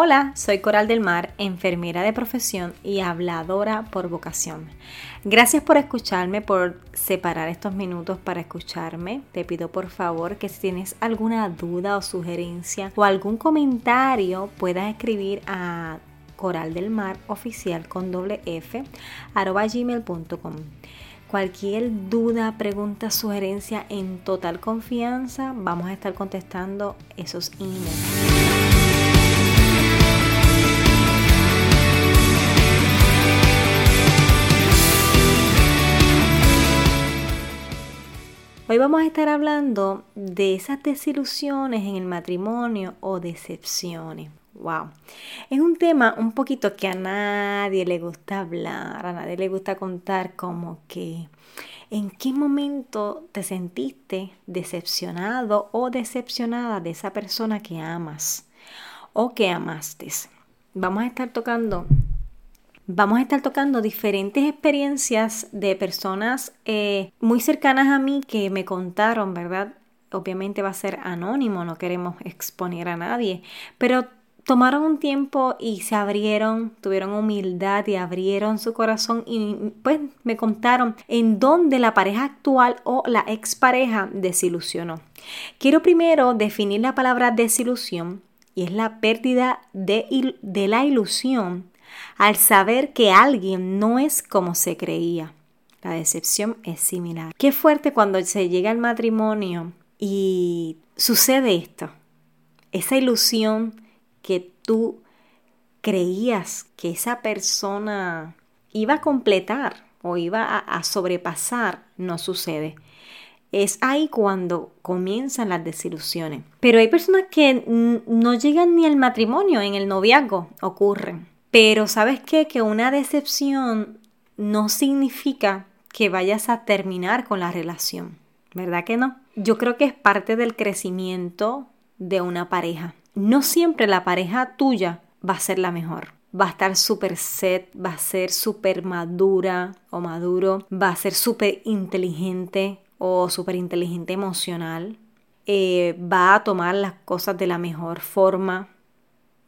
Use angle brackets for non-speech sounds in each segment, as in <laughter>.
Hola, soy Coral del Mar, enfermera de profesión y habladora por vocación. Gracias por escucharme, por separar estos minutos para escucharme. Te pido por favor que si tienes alguna duda o sugerencia o algún comentario puedas escribir a Coral del Mar oficial con doble F arroba gmail.com. Cualquier duda, pregunta, sugerencia en total confianza, vamos a estar contestando esos emails. Vamos a estar hablando de esas desilusiones en el matrimonio o decepciones. Wow. Es un tema un poquito que a nadie le gusta hablar, a nadie le gusta contar como que en qué momento te sentiste decepcionado o decepcionada de esa persona que amas o que amaste. Vamos a estar tocando vamos a estar tocando diferentes experiencias de personas eh, muy cercanas a mí que me contaron, ¿verdad? Obviamente va a ser anónimo, no queremos exponer a nadie, pero tomaron un tiempo y se abrieron, tuvieron humildad y abrieron su corazón y pues me contaron en dónde la pareja actual o la expareja desilusionó. Quiero primero definir la palabra desilusión y es la pérdida de, de la ilusión al saber que alguien no es como se creía. La decepción es similar. Qué fuerte cuando se llega al matrimonio y sucede esto. Esa ilusión que tú creías que esa persona iba a completar o iba a, sobrepasar, no sucede. Es ahí cuando comienzan las desilusiones. Pero hay personas que no llegan ni al matrimonio, en el noviazgo ocurren. Pero sabes qué? Que una decepción no significa que vayas a terminar con la relación, ¿verdad que no? Yo creo que es parte del crecimiento de una pareja. No siempre la pareja tuya va a ser la mejor. Va a estar súper set, va a ser súper madura o maduro, va a ser súper inteligente o súper inteligente emocional, eh, va a tomar las cosas de la mejor forma,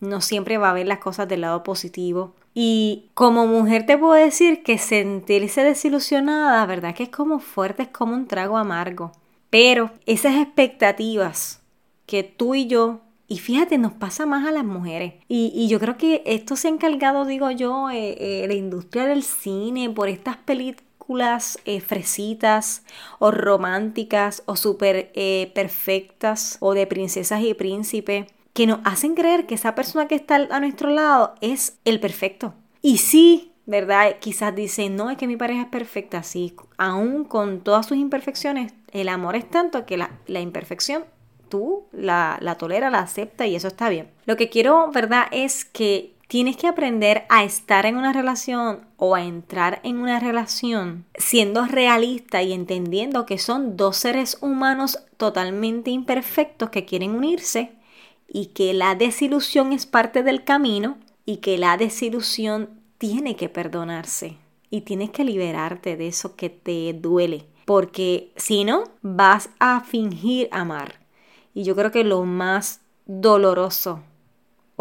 no siempre va a ver las cosas del lado positivo. Y como mujer te puedo decir que sentirse desilusionada, ¿verdad? Que es como fuerte, es como un trago amargo. Pero esas expectativas que tú y yo, y fíjate, nos pasa más a las mujeres. Y, yo creo que esto se ha encargado, digo yo, eh, eh, la industria del cine por estas películas eh, fresitas o románticas o súper perfectas o de princesas y príncipes que nos hacen creer que esa persona que está a nuestro lado es el perfecto. Y sí, ¿verdad? Quizás dicen, no, es que mi pareja es perfecta, sí, aún con todas sus imperfecciones, el amor es tanto que la, imperfección tú la, la toleras, la aceptas y eso está bien. Lo que quiero, ¿verdad? Es que tienes que aprender a estar en una relación o a entrar en una relación siendo realista y entendiendo que son dos seres humanos totalmente imperfectos que quieren unirse y que la desilusión es parte del camino y que la desilusión tiene que perdonarse y tienes que liberarte de eso que te duele, porque si no, vas a fingir amar. Y yo creo que lo más doloroso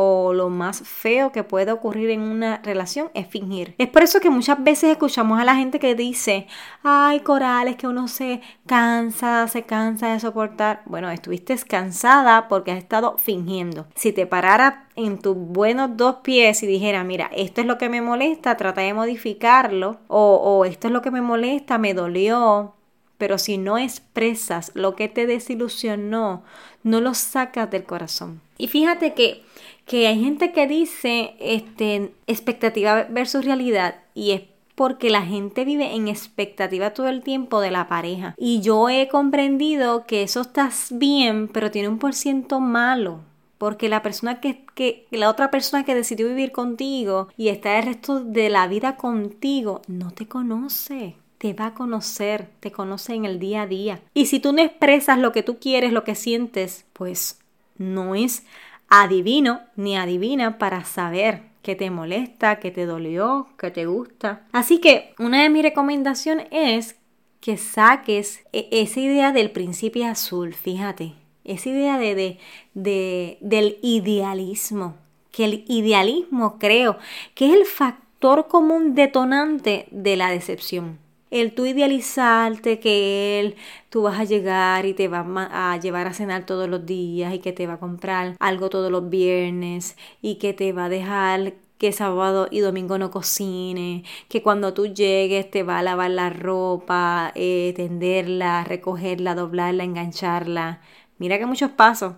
o lo más feo que puede ocurrir en una relación es fingir. Es por eso que muchas veces escuchamos a la gente que dice, ay, Coral, es que uno se cansa, se cansa de soportar. Bueno, estuviste cansada porque has estado fingiendo. Si te parara en tus buenos dos pies y dijera, mira, esto es lo que me molesta, trata de modificarlo, o, o esto es lo que me molesta, me dolió, pero si no expresas lo que te desilusionó, no lo sacas del corazón. Y fíjate que que hay gente que dice este, expectativa versus realidad y es porque la gente vive en expectativa todo el tiempo de la pareja. Y yo he comprendido que eso está bien, pero tiene un por ciento malo. Porque la persona que, que, la otra persona que decidió vivir contigo y está el resto de la vida contigo, no te conoce te va a conocer, te conoce en el día a día. Y si tú no expresas lo que tú quieres, lo que sientes, pues no es adivino ni adivina para saber qué te molesta, qué te dolió, qué te gusta. Así que una de mis recomendaciones es que saques e-, esa idea del principio azul, fíjate, esa idea de, de, del idealismo que el idealismo creo que es el factor común detonante de la decepción. El tú idealizarte que él, tú vas a llegar y te va a llevar a cenar todos los días y que te va a comprar algo todos los viernes y que te va a dejar que sábado y domingo no cocine, que cuando tú llegues te va a lavar la ropa, eh, tenderla, recogerla, doblarla, engancharla. Mira que muchos pasos.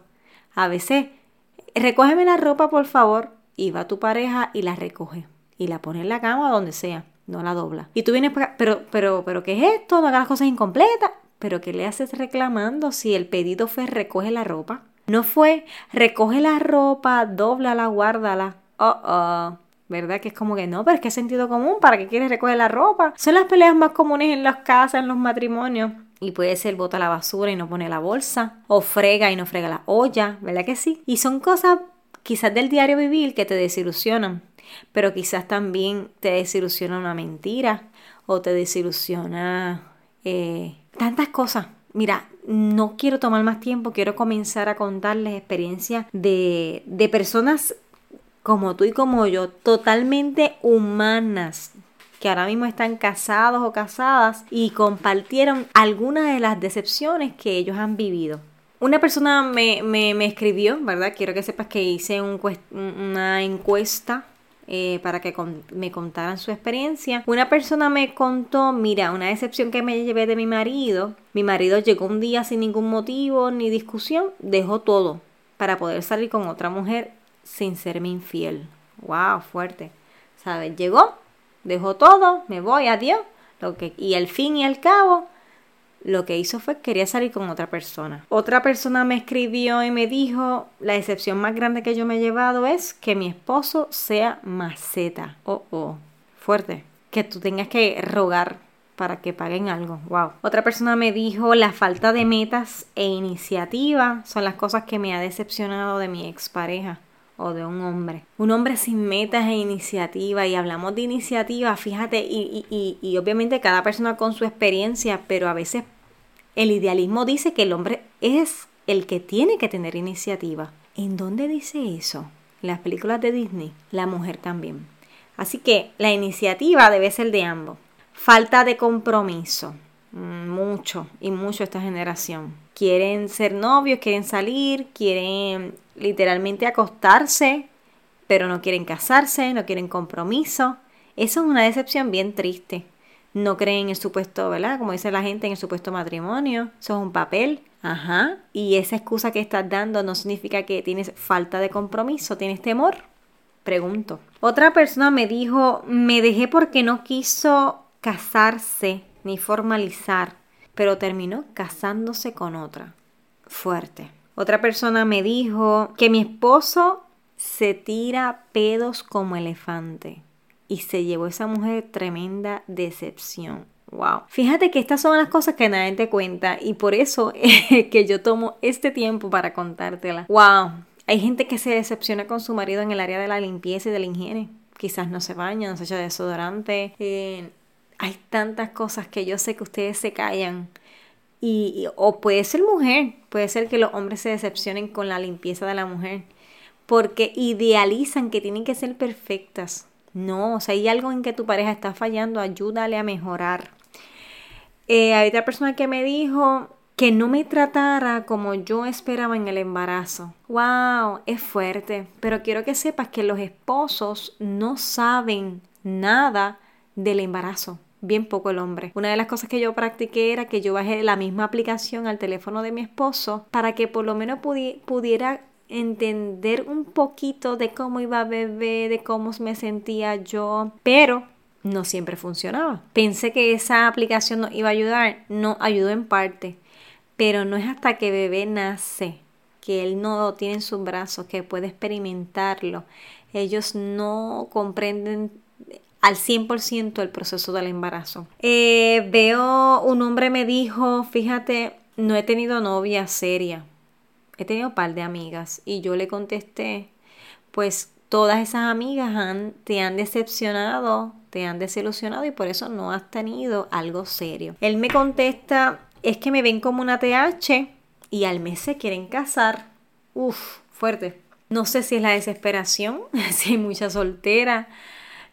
A veces, recógeme la ropa por favor y va tu pareja y la recoge y la pone en la cama donde sea no la dobla. Y tú vienes para pero, pero, pero, ¿qué es esto? No hagas las cosas incompletas. Pero ¿qué le haces reclamando si el pedido fue recoge la ropa? No fue recoge la ropa, la guárdala. Oh, oh. ¿Verdad? Que es como que no, pero es que es sentido común. ¿Para qué quieres recoger la ropa? Son las peleas más comunes en las casas, en los matrimonios. Y puede ser bota la basura y no pone la bolsa. O frega y no frega la olla. ¿Verdad que sí? Y son cosas quizás del diario vivir que te desilusionan pero quizás también te desilusiona una mentira o te desilusiona eh, tantas cosas. Mira, no quiero tomar más tiempo, quiero comenzar a contarles experiencias de, de personas como tú y como yo, totalmente humanas, que ahora mismo están casados o casadas y compartieron algunas de las decepciones que ellos han vivido. Una persona me, me, me escribió, ¿verdad? Quiero que sepas que hice un, una encuesta eh, para que me contaran su experiencia. Una persona me contó, mira, una decepción que me llevé de mi marido. Mi marido llegó un día sin ningún motivo ni discusión, dejó todo para poder salir con otra mujer sin serme infiel. ¡Wow! Fuerte. ¿Sabes? Llegó, dejó todo, me voy, adiós. Lo que, y al fin y al cabo, lo que hizo fue que quería salir con otra persona. Otra persona me escribió y me dijo, la decepción más grande que yo me he llevado es que mi esposo sea maceta. Oh, oh, fuerte. Que tú tengas que rogar para que paguen algo. Wow. Otra persona me dijo, la falta de metas e iniciativa son las cosas que me ha decepcionado de mi expareja o de un hombre. Un hombre sin metas e iniciativa, y hablamos de iniciativa, fíjate, y, y, y, obviamente cada persona con su experiencia, pero a veces el idealismo dice que el hombre es el que tiene que tener iniciativa. ¿En dónde dice eso? Las películas de Disney, la mujer también. Así que la iniciativa debe ser de ambos. Falta de compromiso. Mm, mucho y mucho esta generación. Quieren ser novios, quieren salir, quieren literalmente acostarse, pero no quieren casarse, no quieren compromiso. Eso es una decepción bien triste. No creen en el supuesto, ¿verdad? Como dice la gente, en el supuesto matrimonio. Eso es un papel. Ajá. Y esa excusa que estás dando no significa que tienes falta de compromiso, tienes temor. Pregunto. Otra persona me dijo, me dejé porque no quiso casarse ni formalizar, pero terminó casándose con otra. Fuerte. Otra persona me dijo que mi esposo se tira pedos como elefante y se llevó esa mujer tremenda decepción. Wow. Fíjate que estas son las cosas que nadie te cuenta y por eso es <laughs> que yo tomo este tiempo para contártela. Wow. Hay gente que se decepciona con su marido en el área de la limpieza y de la higiene. Quizás no se baña, no se echa desodorante. Eh, hay tantas cosas que yo sé que ustedes se callan y, o puede ser mujer, puede ser que los hombres se decepcionen con la limpieza de la mujer, porque idealizan que tienen que ser perfectas. No, o sea, hay algo en que tu pareja está fallando, ayúdale a mejorar. Eh, hay otra persona que me dijo que no me tratara como yo esperaba en el embarazo. ¡Wow! Es fuerte, pero quiero que sepas que los esposos no saben nada del embarazo bien poco el hombre. Una de las cosas que yo practiqué era que yo bajé la misma aplicación al teléfono de mi esposo para que por lo menos pudiera entender un poquito de cómo iba bebé, de cómo me sentía yo, pero no siempre funcionaba. Pensé que esa aplicación nos iba a ayudar, no ayudó en parte, pero no es hasta que bebé nace que él no lo tiene en sus brazos, que puede experimentarlo. Ellos no comprenden al 100% el proceso del embarazo. Eh, veo, un hombre me dijo, fíjate, no he tenido novia seria. He tenido un par de amigas y yo le contesté, pues todas esas amigas te han decepcionado, te han desilusionado y por eso no has tenido algo serio. Él me contesta, es que me ven como una TH y al mes se quieren casar. Uf, fuerte. No sé si es la desesperación, <laughs> si hay mucha soltera.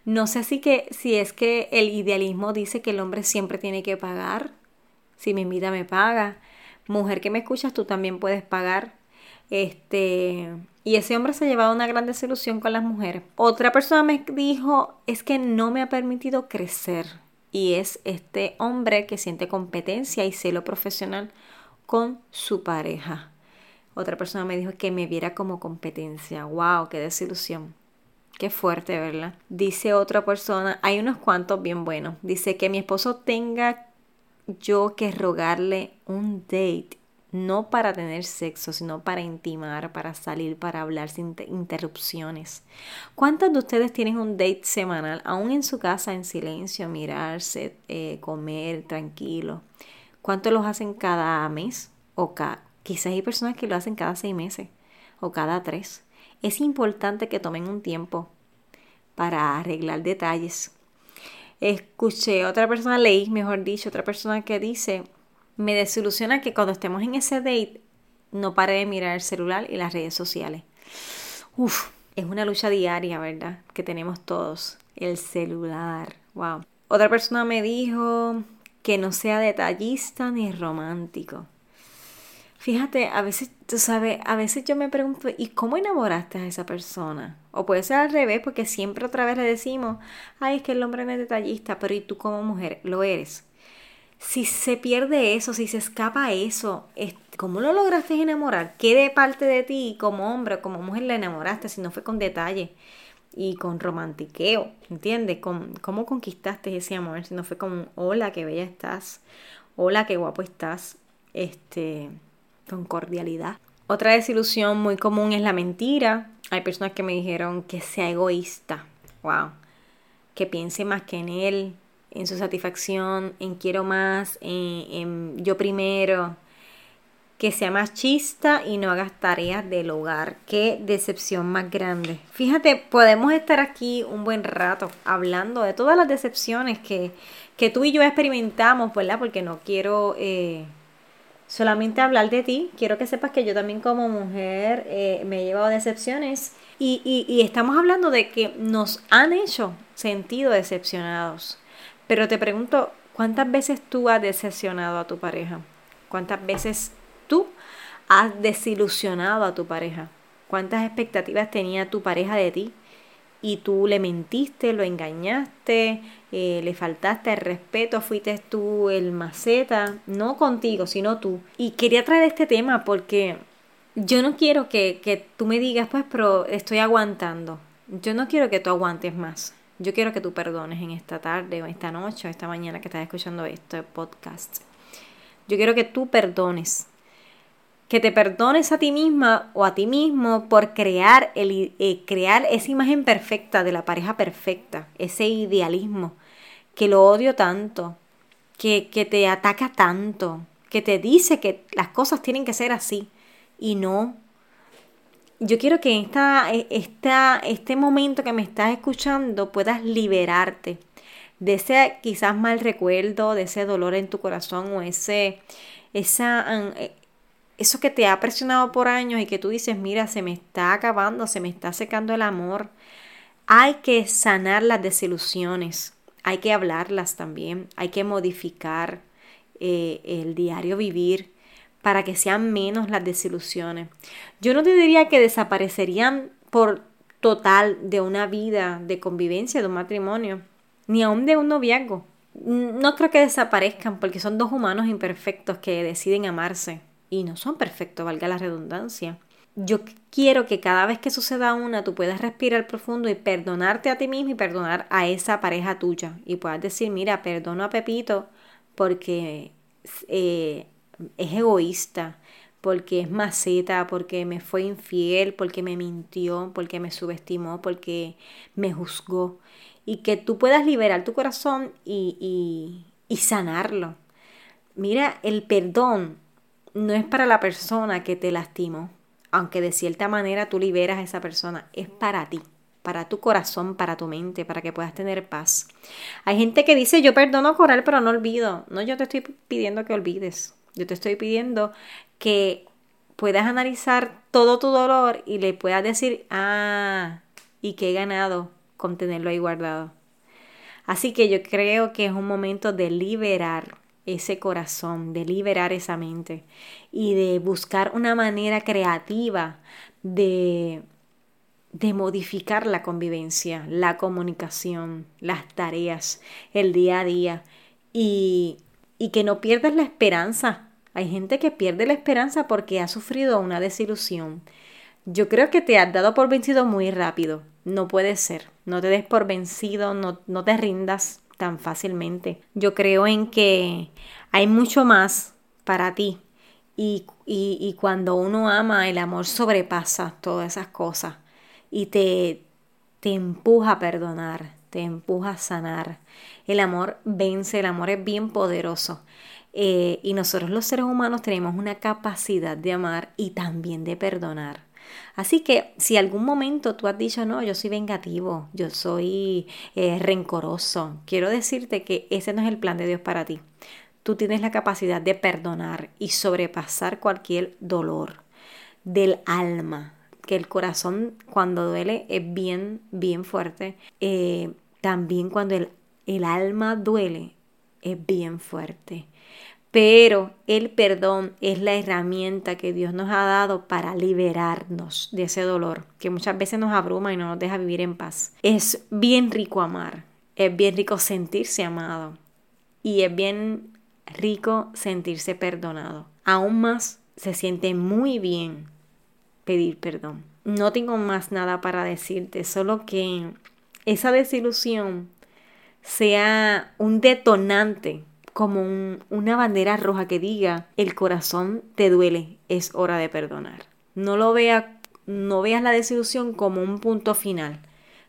No sé si, que, si es que el idealismo dice que el hombre siempre tiene que pagar. Si me invita, me paga. Mujer que me escuchas, tú también puedes pagar. Este, y ese hombre se ha llevado una gran desilusión con las mujeres. Otra persona me dijo, es que no me ha permitido crecer. Y es este hombre que siente competencia y celo profesional con su pareja. Otra persona me dijo que me viera como competencia. ¡Wow! ¡Qué desilusión! Qué fuerte, ¿verdad? Dice otra persona, hay unos cuantos bien buenos. Dice que mi esposo tenga yo que rogarle un date no para tener sexo, sino para intimar, para salir, para hablar sin interrupciones. ¿Cuántos de ustedes tienen un date semanal, aún en su casa, en silencio, mirarse, eh, comer tranquilo? ¿Cuántos los hacen cada mes? O quizás hay personas que lo hacen cada seis meses o cada tres. Es importante que tomen un tiempo para arreglar detalles. Escuché otra persona, leí, mejor dicho, otra persona que dice me desilusiona que cuando estemos en ese date no pare de mirar el celular y las redes sociales. Uf, es una lucha diaria, ¿verdad? Que tenemos todos. El celular. Wow. Otra persona me dijo que no sea detallista ni romántico. Fíjate, a veces, tú sabes, a veces yo me pregunto, ¿y cómo enamoraste a esa persona? O puede ser al revés, porque siempre otra vez le decimos, ay, es que el hombre no es detallista, pero ¿y tú como mujer lo eres? si se pierde eso, si se escapa eso, ¿cómo lo lograste enamorar? ¿Qué de parte de ti como hombre o como mujer le enamoraste si no fue con detalle y con romantiqueo? ¿Entiendes? ¿Cómo conquistaste ese amor si no fue con hola, qué bella estás? Hola, qué guapo estás. Este, con cordialidad. Otra desilusión muy común es la mentira. Hay personas que me dijeron que sea egoísta. Wow. Que piense más que en él, en su satisfacción, en quiero más, en, yo primero, que sea machista y no hagas tareas del hogar. Qué decepción más grande. Fíjate, podemos estar aquí un buen rato hablando de todas las decepciones que, que tú y yo experimentamos, ¿verdad? Porque no quiero eh, solamente hablar de ti, quiero que sepas que yo también como mujer eh, me he llevado decepciones y, y estamos hablando de que nos han hecho sentido decepcionados. Pero te pregunto, ¿cuántas veces tú has decepcionado a tu pareja? ¿Cuántas veces tú has desilusionado a tu pareja? ¿Cuántas expectativas tenía tu pareja de ti? Y tú le mentiste, lo engañaste, eh, le faltaste el respeto, fuiste tú el maceta, no contigo, sino tú. Y quería traer este tema porque yo no quiero que, que tú me digas, pues, pero estoy aguantando. Yo no quiero que tú aguantes más. Yo quiero que tú perdones en esta tarde o esta noche o esta mañana que estás escuchando este podcast. Yo quiero que tú perdones. Que te perdones a ti misma o a ti mismo por crear, el, eh, crear esa imagen perfecta de la pareja perfecta, ese idealismo, que lo odio tanto, que, que te ataca tanto, que te dice que las cosas tienen que ser así y no. Yo quiero que esta, e, esta, este momento que me estás escuchando puedas liberarte de ese quizás mal recuerdo, de ese dolor en tu corazón o ese, esa, e, eso que te ha presionado por años y que tú dices, mira, se me está acabando, se me está secando el amor. Hay que sanar las desilusiones, hay que hablarlas también, hay que modificar eh, el diario vivir para que sean menos las desilusiones. Yo no te diría que desaparecerían por total de una vida de convivencia, de un matrimonio, ni aún de un noviazgo. No creo que desaparezcan porque son dos humanos imperfectos que deciden amarse y no son perfectos, valga la redundancia. Yo quiero que cada vez que suceda una tú puedas respirar profundo y perdonarte a ti mismo y perdonar a esa pareja tuya y puedas decir, mira, perdono a Pepito porque eh, es egoísta, porque es maceta, porque me fue infiel, porque me mintió, porque me subestimó, porque me juzgó. Y que tú puedas liberar tu corazón y, y, y sanarlo. Mira, el perdón no es para la persona que te lastimó, aunque de cierta manera tú liberas a esa persona, es para ti, para tu corazón, para tu mente, para que puedas tener paz. Hay gente que dice, yo perdono Coral, pero no olvido. No, yo te estoy pidiendo que olvides. Yo te estoy pidiendo que puedas analizar todo tu dolor y le puedas decir, ah, y que he ganado con tenerlo ahí guardado. Así que yo creo que es un momento de liberar ese corazón, de liberar esa mente y de buscar una manera creativa de, de modificar la convivencia, la comunicación, las tareas, el día a día y, y que no pierdas la esperanza. Hay gente que pierde la esperanza porque ha sufrido una desilusión. Yo creo que te has dado por vencido muy rápido. No puede ser. No te des por vencido, no, no te rindas tan fácilmente. Yo creo en que hay mucho más para ti. Y, y, cuando uno ama, el amor sobrepasa todas esas cosas y te, te empuja a perdonar, te empuja a sanar. El amor vence, el amor es bien poderoso. Eh, y nosotros los seres humanos tenemos una capacidad de amar y también de perdonar. Así que si algún momento tú has dicho, no, yo soy vengativo, yo soy eh, rencoroso, quiero decirte que ese no es el plan de Dios para ti. Tú tienes la capacidad de perdonar y sobrepasar cualquier dolor del alma, que el corazón cuando duele es bien, bien fuerte. Eh, también cuando el, el alma duele es bien fuerte. Pero el perdón es la herramienta que Dios nos ha dado para liberarnos de ese dolor que muchas veces nos abruma y no nos deja vivir en paz. Es bien rico amar, es bien rico sentirse amado y es bien rico sentirse perdonado. Aún más se siente muy bien pedir perdón. No tengo más nada para decirte, solo que esa desilusión sea un detonante como una bandera roja que diga, el corazón te duele, es hora de perdonar. No lo vea, no veas la desilusión como un punto final.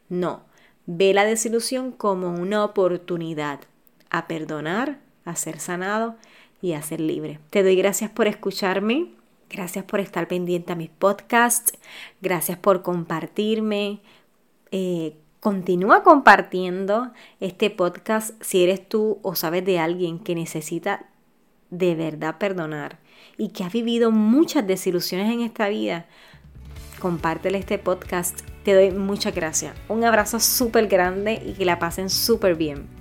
No, ve la desilusión como una oportunidad a perdonar, a ser sanado y a ser libre. Te doy gracias por escucharme. Gracias por estar pendiente a mis podcasts. Gracias por compartirme. Eh, Continúa compartiendo este podcast si eres tú o sabes de alguien que necesita de verdad perdonar y que ha vivido muchas desilusiones en esta vida. Compártele este podcast. Te doy muchas gracias. Un abrazo súper grande y que la pasen súper bien.